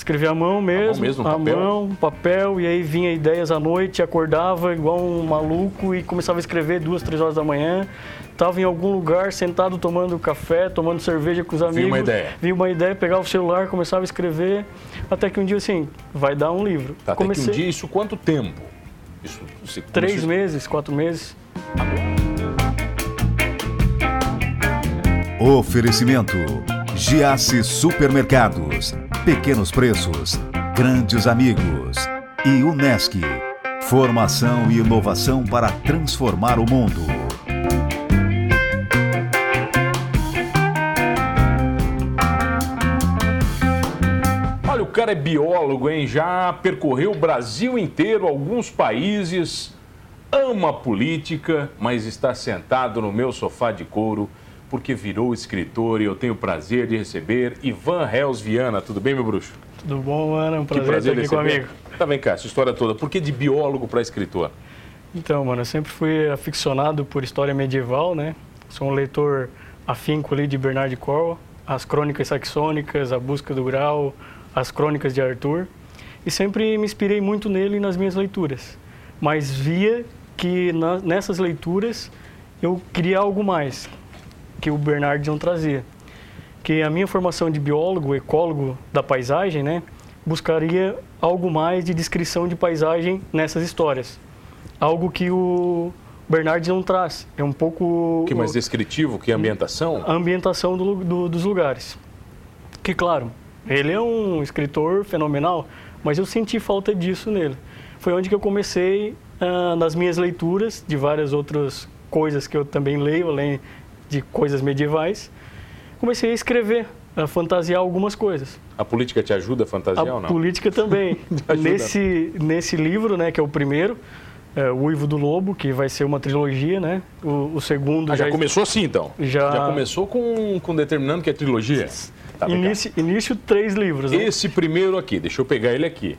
Escrevia à mão mesmo, mão mesmo, à papel? mão, papel, e aí vinha ideias à noite, acordava igual um maluco e começava a escrever duas, três horas da manhã. Estava em algum lugar, sentado tomando café, tomando cerveja com os amigos. uma ideia. Vinha uma ideia, pegava o celular, começava a escrever, até que um dia assim, vai dar um livro. Tá, até que um dia, isso quanto tempo? Isso, você Três começou- meses, quatro meses. Oferecimento: Giasse Supermercados, Pequenos Preços, Grandes Amigos e Unesc. Formação e inovação para transformar o mundo. Olha, o cara é biólogo, hein? Já percorreu o Brasil inteiro, alguns países, ama política, mas está sentado no meu sofá de couro porque virou escritor e eu tenho o prazer de receber Ivan Reus Viana. Tudo bem, meu bruxo? Tudo bom, Ana? Um Que prazer, estar aqui com o receber. amigo. Tá, vem cá, essa história toda. Por que de biólogo para escritor? Então, mano, eu sempre fui aficionado por história medieval, né? Sou um leitor afinco ali de Bernard Cornwell, as crônicas saxônicas, a busca do grau, as crônicas de Arthur. E sempre me inspirei muito nele nas minhas leituras. Mas via que na- nessas leituras eu queria algo mais que o Bernard não trazia. Que a minha formação de biólogo, ecólogo da paisagem, né, buscaria algo mais de descrição de paisagem nessas histórias. Algo que o Bernard não traz. É um pouco que mais descritivo, que ambientação? a ambientação do do- dos lugares. Que, claro, ele é um escritor fenomenal, mas eu senti falta disso nele. Foi onde que eu comecei, ah, nas minhas leituras de várias outras coisas que eu também leio, além de coisas medievais, comecei a escrever, a fantasiar algumas coisas. A política te ajuda a fantasiar A ou não? política também. nesse, nesse livro, né, que é o primeiro, é, O Uivo do Lobo, que vai ser uma trilogia, né? O, o segundo Ah, já começou assim, então? Já- começou com, com determinando que é trilogia? Tá. Início, início três livros, né? Esse primeiro aqui, deixa eu pegar ele aqui.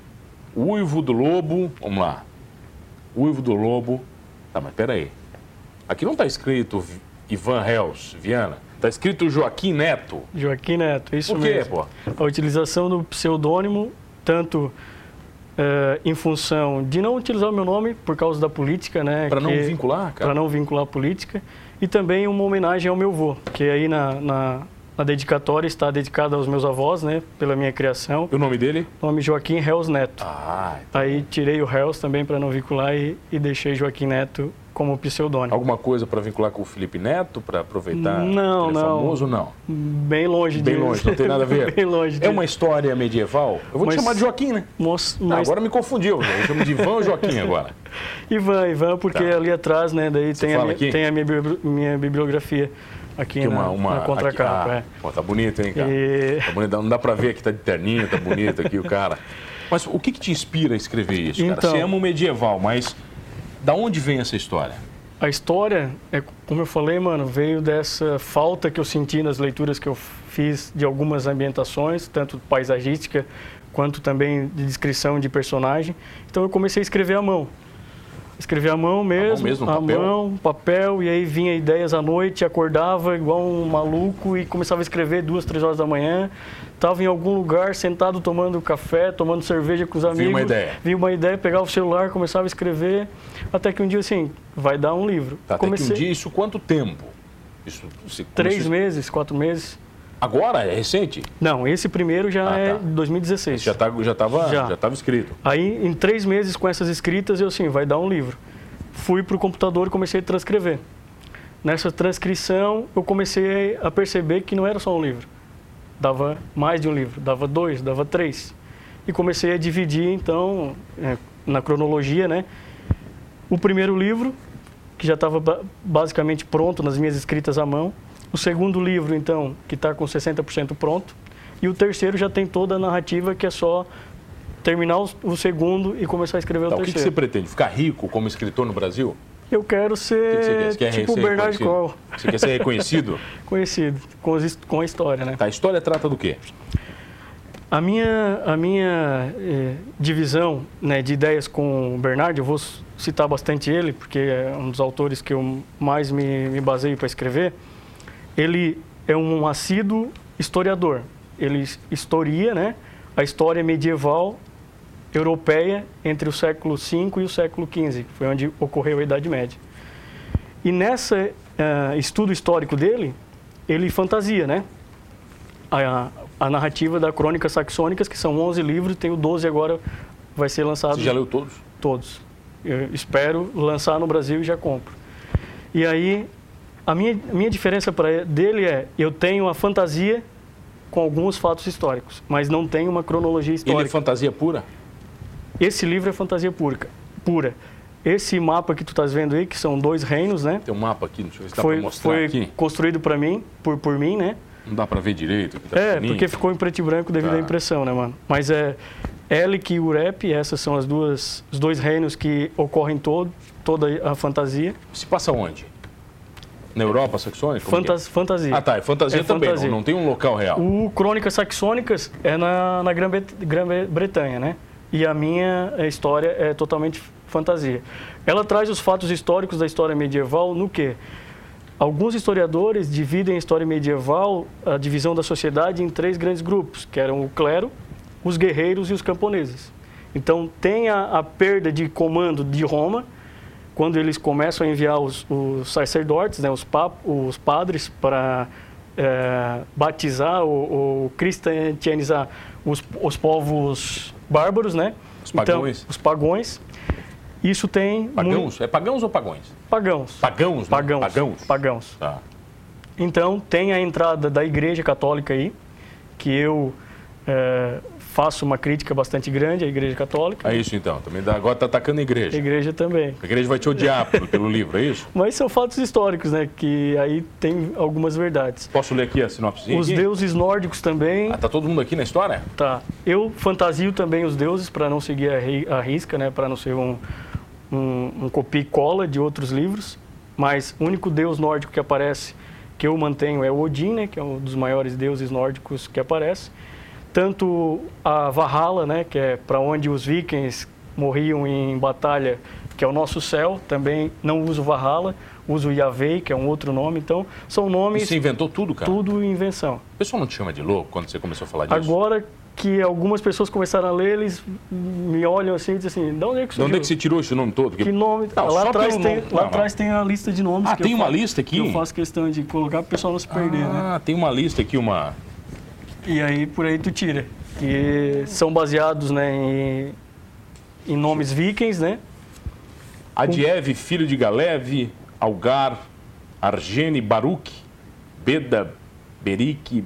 Uivo do Lobo, vamos lá. Uivo do Lobo. Tá, mas peraí. Aqui não tá escrito Ivan Reus, Viana. Tá escrito Joaquim Neto. Joaquim Neto, isso Por quê, mesmo. pô? A utilização do pseudônimo, tanto eh, em função de não utilizar o meu nome por causa da política, né? Pra não vincular, cara? Para não vincular a política. E também uma homenagem ao meu avô, que aí na, na, na dedicatória está dedicada aos meus avós, né? Pela minha criação. E o nome dele? Nome Joaquim Reus Neto. Ah, Aí tirei o Reus também para não vincular e, e deixei Joaquim Neto como pseudônimo. alguma coisa pra vincular com o Felipe Neto, pra aproveitar Não, é não. famoso? Não. Bem longe Bem disso. longe, não tem nada a ver. Bem longe É disso. uma história medieval? Eu vou te Mas- chamar de Joaquim, né? Ah, mas- agora me confundiu. Eu chamo de Ivan ou Joaquim agora? Ivan, Ivan, porque Tá. ali atrás, né, daí tem a, aqui? tem a minha, minha bibliografia aqui Aqui na, uma, uma, na contracapa. aqui- ah, é. pô, tá bonito, hein, cara? E- Tá bonito, não dá pra ver que tá de terninho, tá bonito aqui o cara. Mas o que que te inspira a escrever isso, cara? Então- Você ama o medieval, mas da onde vem essa história? A história, é, como eu falei, mano, veio dessa falta que eu senti nas leituras que eu fiz de algumas ambientações, tanto paisagística quanto também de descrição de personagem. Então eu comecei a escrever à mão. Escrever à mão mesmo, mesmo, no à papel? mão, papel, e aí vinha ideias à noite, acordava igual um maluco e começava a escrever duas, três horas da manhã. Estava em algum lugar, sentado tomando café, tomando cerveja com os amigos. uma ideia. Vi uma ideia, pegava o celular, começava a escrever, até que um dia assim, vai dar um livro. Tá, até que um dia, isso quanto tempo? Isso, você Três meses, quatro meses. Agora? É recente? Não, esse primeiro já Ah, é tá. de 2016. Já, tá, já, tava, já. Já. tava escrito. Aí, em três meses com essas escritas, eu assim, vai dar um livro. Fui para o computador e comecei a transcrever. Nessa transcrição, eu comecei a perceber que não era só um livro. Dava mais de um livro, dava dois, dava três. E comecei a dividir, então, é, na cronologia, né? O primeiro livro, que já estava ba- basicamente pronto nas minhas escritas à mão. O segundo livro, então, que está com 60% pronto. E o terceiro já tem toda a narrativa, que é só terminar o, o segundo e começar a escrever Tá, o o que, que terceiro. você pretende? Ficar rico como escritor no Brasil? Eu quero O que, que você quer? ser Você quer tipo o ser Bernard? Kroll, Você quer ser reconhecido? conhecido, com, as com a história, né? Tá, a história trata do quê? A minha, a minha eh, divisão né, de ideias com o Bernard, eu vou citar bastante ele, porque é um dos autores que eu mais me, me baseio para escrever. Ele é um assíduo historiador. Ele his- historia né, a história medieval europeia entre o século V e o século XV, foi onde ocorreu a Idade Média. E nesse uh, estudo histórico dele, ele fantasia, né? A, a narrativa da Crônicas Saxônicas, que são 11 livros, tem o 12 agora, vai ser lançado. Você já leu todos? Todos. Eu espero lançar no Brasil e já compro. E aí, a minha, minha diferença para dele é, eu tenho a fantasia com alguns fatos históricos, mas não tenho uma cronologia histórica. Ele é fantasia pura? Esse livro é fantasia pura. pura. Esse mapa que tu estás vendo aí, que são dois reinos, né? Tem um mapa aqui, deixa eu ver se dá foi, para mostrar foi aqui. Foi construído para mim, por, por mim, né? Não dá para ver direito. Tá é, fininho. porque ficou em preto e branco devido tá. à impressão, né, mano? Mas é Elic e Urep, essas são as duas, os dois reinos que ocorrem todo, toda a fantasia. Se passa onde? Na Europa saxônica? Fantas, é? Fantasia. Ah, tá. É fantasia é também, fantasia. Não, não, tem um local real. O Crônicas Saxônicas é na, na Grã-Bretanha, né? E a minha história é totalmente fantasia. Ela traz os fatos históricos da história medieval no que? Alguns historiadores dividem a história medieval, a divisão da sociedade, em três grandes grupos, que eram o clero, os guerreiros e os camponeses. Então, tem a, a perda de comando de Roma, quando eles começam a enviar os, os sacerdotes, né, os, pap, os padres, para é, batizar ou, ou cristianizar os, os povos bárbaros, né? Os pagões. Então, os pagões. Isso tem. Pagãos? Muito... É pagãos ou pagões? Pagãos. Pagãos, né? Pagãos. Pagãos. Pagãos. Tá. Então, tem a entrada da Igreja Católica aí, que eu é, faço uma crítica bastante grande à Igreja Católica. É isso então, também dá, agora está atacando a Igreja. A Igreja também. A Igreja vai te odiar pelo livro, é isso? Mas são fatos históricos, né? Que aí tem algumas verdades. Posso ler aqui a sinopse? Os aqui? deuses nórdicos também. Ah, tá todo mundo aqui na história? Tá. Eu fantasio também os deuses para não seguir a, a risca, né? Para não ser um, um, um copia e cola de outros livros. Mas o único deus nórdico que aparece, que eu mantenho, é o Odin, né? Que é um dos maiores deuses nórdicos que aparece tanto a Valhalla, né, que é para onde os vikings morriam em batalha, que é o nosso céu, também não uso Valhalla, uso Yahvé, que é um outro nome, então são nomes... E você inventou tudo, cara? Tudo invenção. O pessoal não te chama de louco quando você começou a falar disso? Agora que algumas pessoas começaram a ler, eles me olham assim e dizem assim, de onde é que surgiu? De onde é que você tirou esse nome todo? Que nome? Não, lá atrás, tem, nome. lá atrás tem a lista de nomes. Ah, tem uma lista aqui? Eu faço questão de colocar para o pessoal não se perder, ah, né? Ah, tem uma lista aqui, uma... E aí por aí tu tira. Que são baseados né, em, em nomes vikings, né? Adiev, filho de Galev, Algar, Argene, Baruch, Beda, Berik,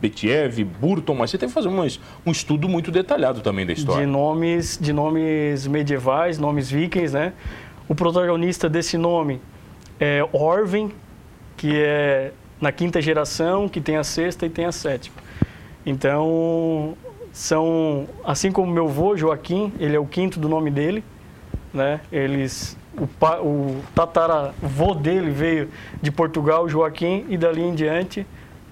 Betiev, Burton, mas você tem que fazer um, um estudo muito detalhado também da história. De nomes, de nomes medievais, nomes vikings, né? O protagonista desse nome é Orven, que é na quinta geração, que tem a sexta e tem a sétima. Então, são, assim como meu avô, Joaquim, ele é o quinto do nome dele, né? Eles, o, o tataravô dele veio de Portugal, Joaquim, e dali em diante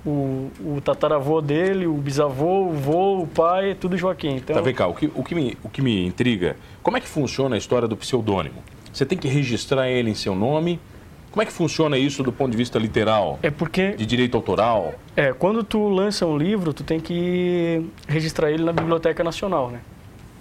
o, o tataravô dele, o bisavô, o vô, o pai, é tudo Joaquim. Então... Tá, vem cá, o que, o, que me, o que me intriga, como é que funciona a história do pseudônimo? Você tem que registrar ele em seu nome, como é que funciona isso do ponto de vista literal? É porque de direito autoral? É, quando tu lança um livro, tu tem que registrar ele na Biblioteca Nacional, né?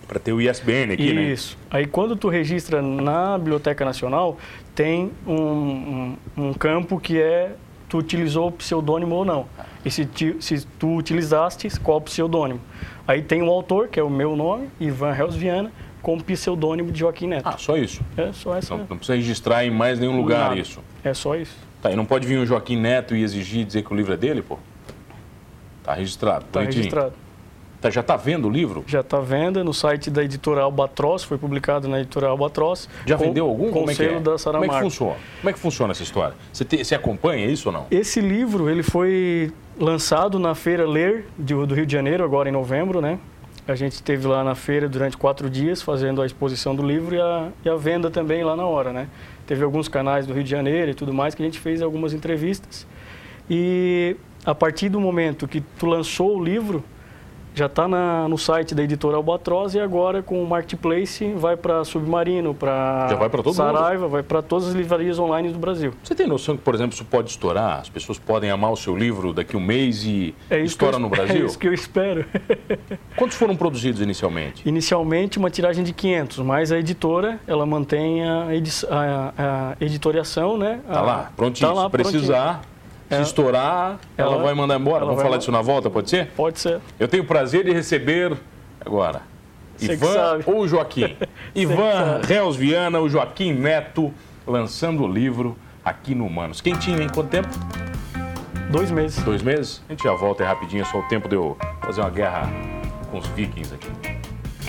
Para ter o ISBN aqui, isso. né? Isso. Aí quando tu registra na Biblioteca Nacional, tem um, um, um campo que é tu utilizou o pseudônimo ou não. E se, ti, se tu utilizaste, qual pseudônimo. Aí tem o autor, que é o meu nome, Ivan Reus Viana, com pseudônimo de Joaquim Neto. Ah, só isso? É, só essa. Não, não precisa registrar em mais nenhum lugar Nada. isso? É só isso. Tá, e não pode vir o Joaquim Neto e exigir dizer que o livro é dele, pô? Tá registrado. Tá bonitinho. registrado. Tá, já tá vendo o livro? Já está venda no site da editora Albatroz, foi publicado na editora Albatroz. Já com, vendeu algum? Com Como é que selo é? da Saramago. Como é que funciona? Como é que funciona essa história? Você, te, você acompanha isso ou não? Esse livro, ele foi lançado na Feira Ler do Rio de Janeiro, agora em novembro, né? A gente esteve lá na feira durante quatro dias fazendo a exposição do livro e a, e a, venda também lá na hora, né? Teve alguns canais do Rio de Janeiro e tudo mais que a gente fez algumas entrevistas. E a partir do momento que tu lançou o livro, já está no site da editora Albatroz e agora com o Marketplace vai para Submarino, para Saraiva, mundo. vai para todas as livrarias online do Brasil. Você tem noção que, por exemplo, isso pode estourar? As pessoas podem amar o seu livro daqui a um mês e é estoura no Brasil? É isso que eu espero. Quantos foram produzidos inicialmente? Inicialmente uma tiragem de 500, mas a editora, ela mantém a, a, a editoriação, né? Tá lá, prontinho. Tá lá, Se precisar... Prontinho se estourar, ela, ela, vai mandar embora. Vamos falar disso na volta, pode ser? Pode ser. Eu tenho o prazer de receber agora Você Ivan ou Joaquim. Ivan Reus Viana, o Joaquim Neto, lançando o livro aqui no Humanos. Quentinho, em quanto tempo? Dois meses. Dois meses? A gente já volta é rapidinho, é só o tempo de eu fazer uma guerra com os vikings aqui.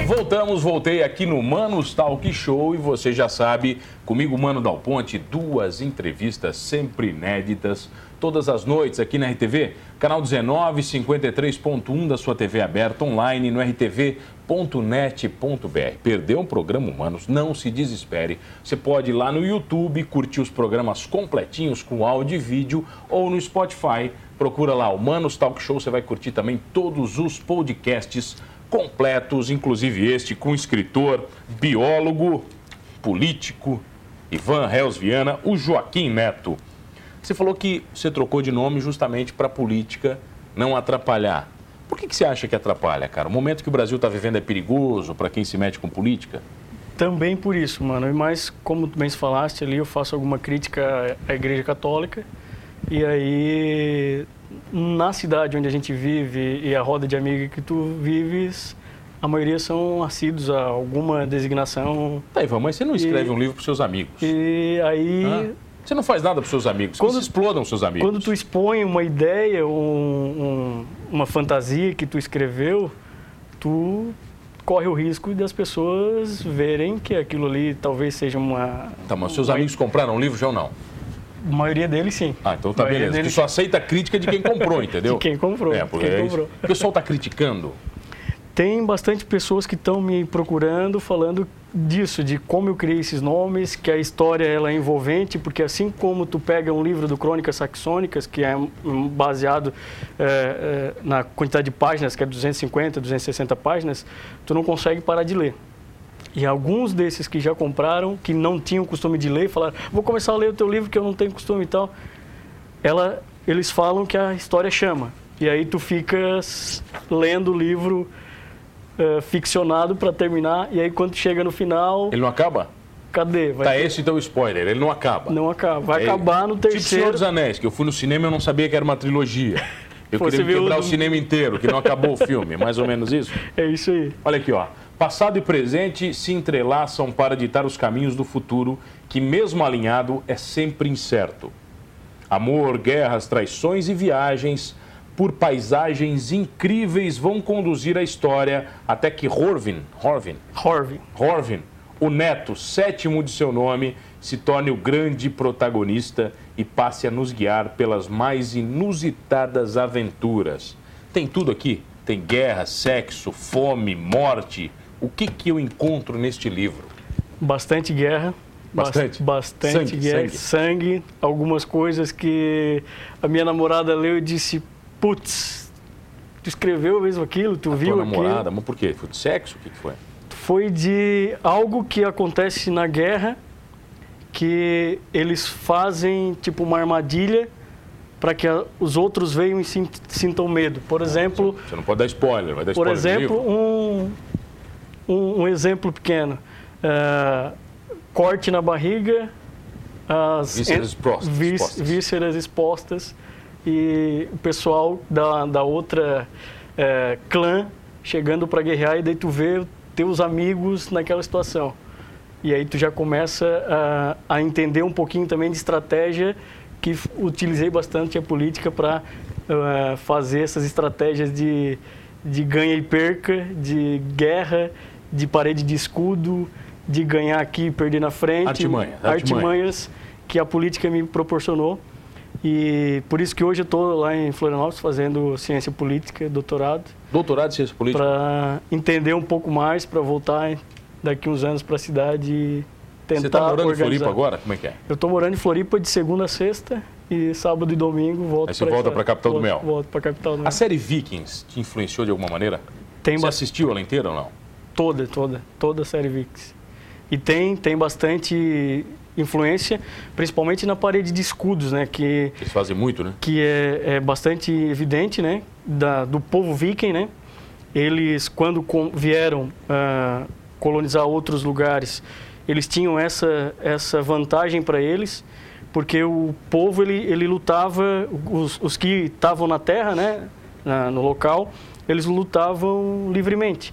Voltamos, voltei aqui no Manos Talk Show e você já sabe, comigo, Mano Dal Ponte, duas entrevistas sempre inéditas todas as noites aqui na RTV, canal 19, 53.1 da sua TV aberta online no rtv.net.br. Perdeu um programa Humanos? Não se desespere. Você pode ir lá no YouTube, curtir os programas completinhos com áudio e vídeo ou no Spotify. Procura lá Humanos Talk Show, você vai curtir também todos os podcasts completos, inclusive este com escritor, biólogo, político, Ivan Reus Viana, o Joaquim Neto. Você falou que você trocou de nome justamente para a política não atrapalhar. Por que, que você acha que atrapalha, cara? O momento que o Brasil está vivendo é perigoso para quem se mete com política? Também por isso, mano. Mas, como tu bem falaste ali, eu faço alguma crítica à Igreja Católica. E aí, na cidade onde a gente vive e a roda de amigos que tu vives, a maioria são assíduos a alguma designação. Tá, Ivan, mas você não escreve e, um livro para seus amigos. E aí, ah. Você não faz nada para seus amigos. Quando explodam seus amigos. Quando tu expõe uma ideia, um, um, uma fantasia que tu escreveu, tu corre o risco das pessoas verem que aquilo ali talvez seja uma. Tá, mas seus amigos compraram o livro já ou não? A maioria deles sim. Ah, então tá beleza. Deles... Tu só aceita a crítica de quem comprou, entendeu? de quem comprou. É, porque é comprou. O pessoal está criticando tem bastante pessoas que estão me procurando falando disso, de como eu criei esses nomes, que a história ela é envolvente, porque assim como tu pega um livro do Crônicas Saxônicas, que é baseado é, é, na quantidade de páginas, que é 250, 260 páginas, tu não consegue parar de ler. E alguns desses que já compraram, que não tinham costume de ler, falaram, vou começar a ler o teu livro que eu não tenho costume e tal. Ela, eles falam que a história chama. E aí tu ficas lendo o livro uh, ficcionado para terminar, e aí quando chega no final. Ele não acaba? Cadê? Vai tá ter... esse então spoiler, ele não acaba. Não acaba. Vai é, acabar no terceiro. Tipo Senhor dos Anéis, que eu fui no cinema e eu não sabia que era uma trilogia. Eu Pô, queria quebrar o... o cinema inteiro, que não acabou o filme. Mais ou menos isso? É isso aí. Olha aqui, ó. Passado e presente se entrelaçam para ditar os caminhos do futuro, que mesmo alinhado é sempre incerto. Amor, guerras, traições e viagens por paisagens incríveis vão conduzir a história até que Horvin, Horvin, Horvin, Horvin, o neto sétimo de seu nome, se torne o grande protagonista e passe a nos guiar pelas mais inusitadas aventuras. Tem tudo aqui, tem guerra, sexo, fome, morte. O que que eu encontro neste livro? Bastante guerra, Bastante? Bastante sangue, guerra, sangue. sangue, algumas coisas que a minha namorada leu e disse, putz, tu escreveu mesmo aquilo, tu a viu tua namorada, aquilo. mas por quê? Foi de sexo? O que, foi? Foi de algo que acontece na guerra, que eles fazem tipo uma armadilha para que os outros venham e sintam medo. Por exemplo... Você não pode dar spoiler, vai dar Por spoiler exemplo, um, um, um, exemplo pequeno. Uh, corte na barriga, as vísceras expostas. Vísceras expostas e o pessoal da, da outra é, clã chegando para guerrear e daí tu vê teus amigos naquela situação. E aí tu já começa a, a entender um pouquinho também de estratégia que utilizei bastante a política para uh, é, fazer essas estratégias de, de ganha e perca, de guerra, de parede de escudo, de ganhar aqui e perder na frente. Artimanha, artimanhas que a política me proporcionou. E por isso que hoje eu estou lá em Florianópolis fazendo ciência política, doutorado. Doutorado em ciência política? Para entender um pouco mais, para voltar daqui uns anos para a cidade e tentar Você está morando organizar. em Floripa agora? Como é que é? Eu estou morando em Floripa de segunda a sexta e sábado e domingo volto Aí você volta para a capital volto, do Mel. Volto para a capital do Mel. A série Vikings te influenciou de alguma maneira? Tem Você ba- assistiu ela inteira ou não? Toda, toda, toda a série VIX. E tem, tem bastante influência, principalmente na parede de escudos, né? Que, Eles fazem muito, né? que é, é bastante evidente, né? Da, do povo viking, né? Eles, quando com- vieram ah, colonizar outros lugares, eles tinham essa, essa vantagem para eles, porque o povo, ele, ele lutava, os, os que estavam na terra, né? Na- no local, eles lutavam livremente.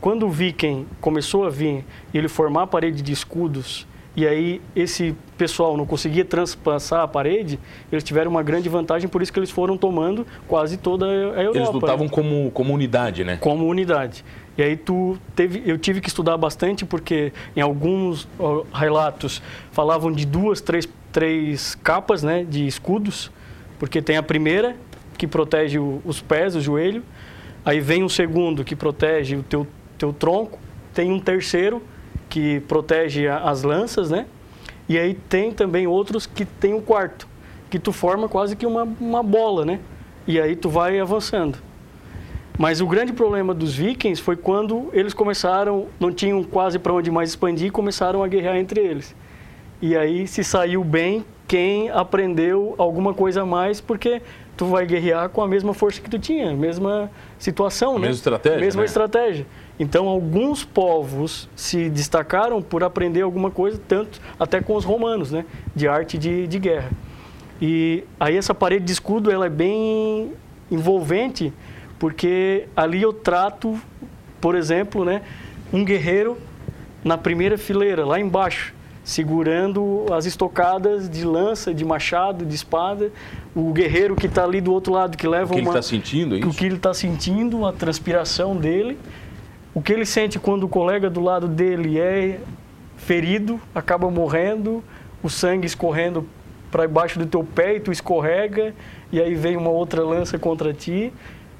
Quando o viking começou a vir e ele formar a parede de escudos, e aí esse pessoal não conseguia transpassar a parede, eles tiveram uma grande vantagem, por isso que eles foram tomando quase toda a Europa. Eles lutavam como, como unidade, né? como unidade. E aí tu teve, eu tive que estudar bastante porque em alguns relatos falavam de duas, três, três capas, né, de escudos, porque tem a primeira que protege o- os pés, o joelho, aí vem um segundo que protege o teu teu tronco, tem um terceiro que protege a- as lanças, né? E aí tem também outros que tem um quarto, que tu forma quase que uma, uma bola, né? E aí tu vai avançando. Mas o grande problema dos vikings foi quando eles começaram, não tinham quase para onde mais expandir, e começaram a guerrear entre eles. E aí se saiu bem quem aprendeu alguma coisa a mais, porque tu vai guerrear com a mesma força que tu tinha, mesma situação, A né? mesma estratégia, Mesma né? estratégia. Então alguns povos se destacaram por aprender alguma coisa, tanto até com os romanos, né? De arte de, de guerra. E aí essa parede de escudo ela é bem envolvente, porque ali eu trato, por exemplo, né, um guerreiro na primeira fileira, lá embaixo, segurando as estocadas de lança, de machado, de espada, o guerreiro que está ali do outro lado, que leva O que ele uma... está sentindo, é o isso? que ele está sentindo, a transpiração dele, o que ele sente quando o colega do lado dele é ferido, acaba morrendo, o sangue escorrendo para baixo do teu pé e tu escorrega, e aí vem uma outra lança contra ti.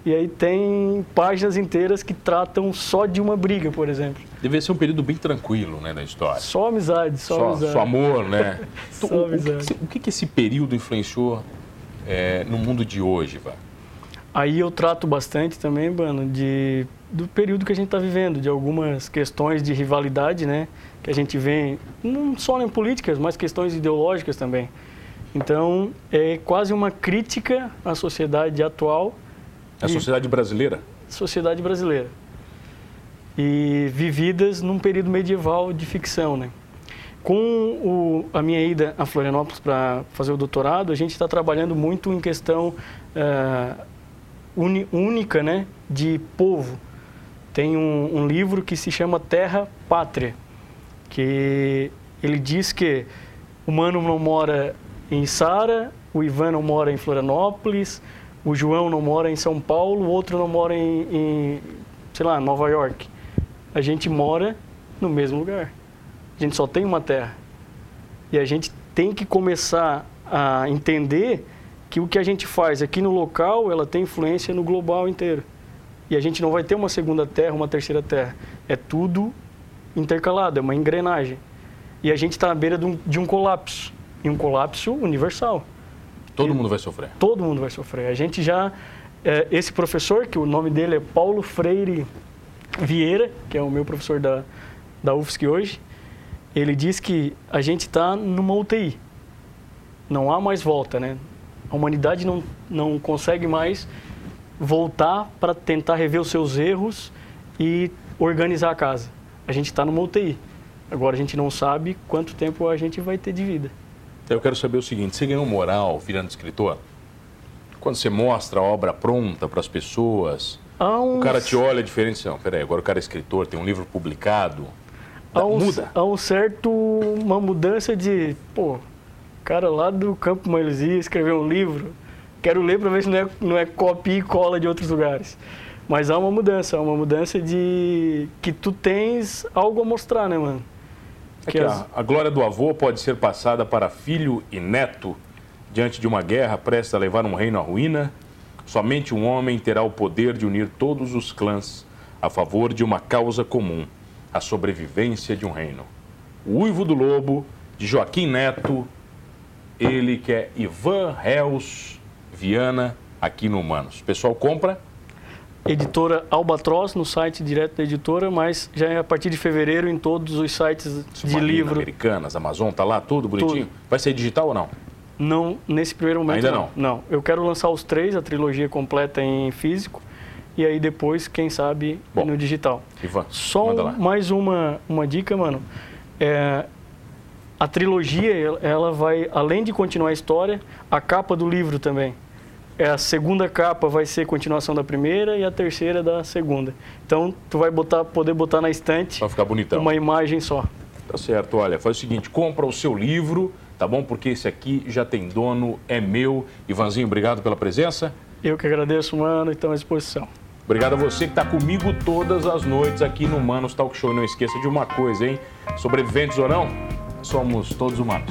E aí tem páginas inteiras que tratam só de uma briga, por exemplo. Devia ser um período bem tranquilo, né, da história. Só amizade, só, Só, amizade. só amor, né? Só o, o, que, amizade. que, o que que esse período influenciou é, no mundo de hoje, Vá? Aí eu trato bastante também, Bano, de, do período que a gente está vivendo, de algumas questões de rivalidade, né? Que a gente vê, não só em políticas, mas questões ideológicas também. Então, é quase uma crítica à sociedade atual, A E- sociedade brasileira? sociedade brasileira. E vividas num período medieval de ficção, né? Com o- a minha ida a Florianópolis para fazer o doutorado, a gente está trabalhando muito em questão eh, uni- única, né, de povo. Tem um, um livro que se chama Terra Pátria, que ele diz que o Mano não mora em Sara, o Ivan não mora em Florianópolis, o João não mora em São Paulo, o outro não mora em, em sei lá, Nova York. A gente mora no mesmo lugar. A gente só tem uma terra. E a gente tem que começar a entender que o que a gente faz aqui no local, ela tem influência no global inteiro. E a gente não vai ter uma segunda terra, uma terceira terra. É tudo intercalado, é uma engrenagem. E a gente está à beira de um, de um colapso. E um colapso universal. Todo E- mundo vai sofrer. Todo mundo vai sofrer. A gente já. é, esse professor, que o nome dele é Paulo Freire Vieira, que é o meu professor da, da UFSC hoje, ele diz que a gente está numa UTI. Não há mais volta, né? A humanidade não, não consegue mais voltar para tentar rever os seus erros e organizar a casa. A gente está numa UTI. Agora a gente não sabe quanto tempo a gente vai ter de vida. Eu quero saber o seguinte: você ganhou moral virando escritor? Quando você mostra a obra pronta para as pessoas, Há o uns- cara te olha diferente. Não, peraí, agora o cara é escritor, tem um livro publicado. há um, Muda. há um certo uma mudança de pô cara lá do Campo Mailuzia escreveu um livro quero ler para ver se não é, não é copia e cola de outros lugares mas há uma mudança há uma mudança de que tu tens algo a mostrar né mano Que as- a glória do avô pode ser passada para filho e neto diante de uma guerra prestes a levar um reino à ruína. Somente um homem terá o poder de unir todos os clãs a favor de uma causa comum, a sobrevivência de um reino. O Uivo do Lobo, de Joaquim Neto, Ele que é Ivan Reus Viana, aqui no Humanos. O pessoal compra? Editora Albatroz, no site direto da editora, mas já é a partir de fevereiro em todos os sites Submarina, de livro. Americanas, Amazon, tá lá tudo bonitinho? Tudo. Vai ser digital ou não? Não, nesse primeiro momento Ainda não. Não, eu quero lançar os três, a trilogia completa em físico, e aí depois, quem sabe, Bom. no digital. Ivan, Só um- mais uma, uma dica, mano. É, a trilogia, ela vai, além de continuar a história, a capa do livro também. É, a segunda capa vai ser continuação da primeira e a terceira da segunda. Então, tu vai botar, poder botar na estante Vai ficar bonitão. uma imagem só. Tá certo, olha, faz o seguinte, compra o seu livro, tá bom? Porque esse aqui já tem dono, é meu. Ivanzinho, obrigado pela presença. Eu que agradeço, mano, e estamos à disposição. Obrigado a você que está comigo todas as noites aqui no Manos Talk Show. Não esqueça de uma coisa, hein? Sobreviventes ou não, somos todos humanos.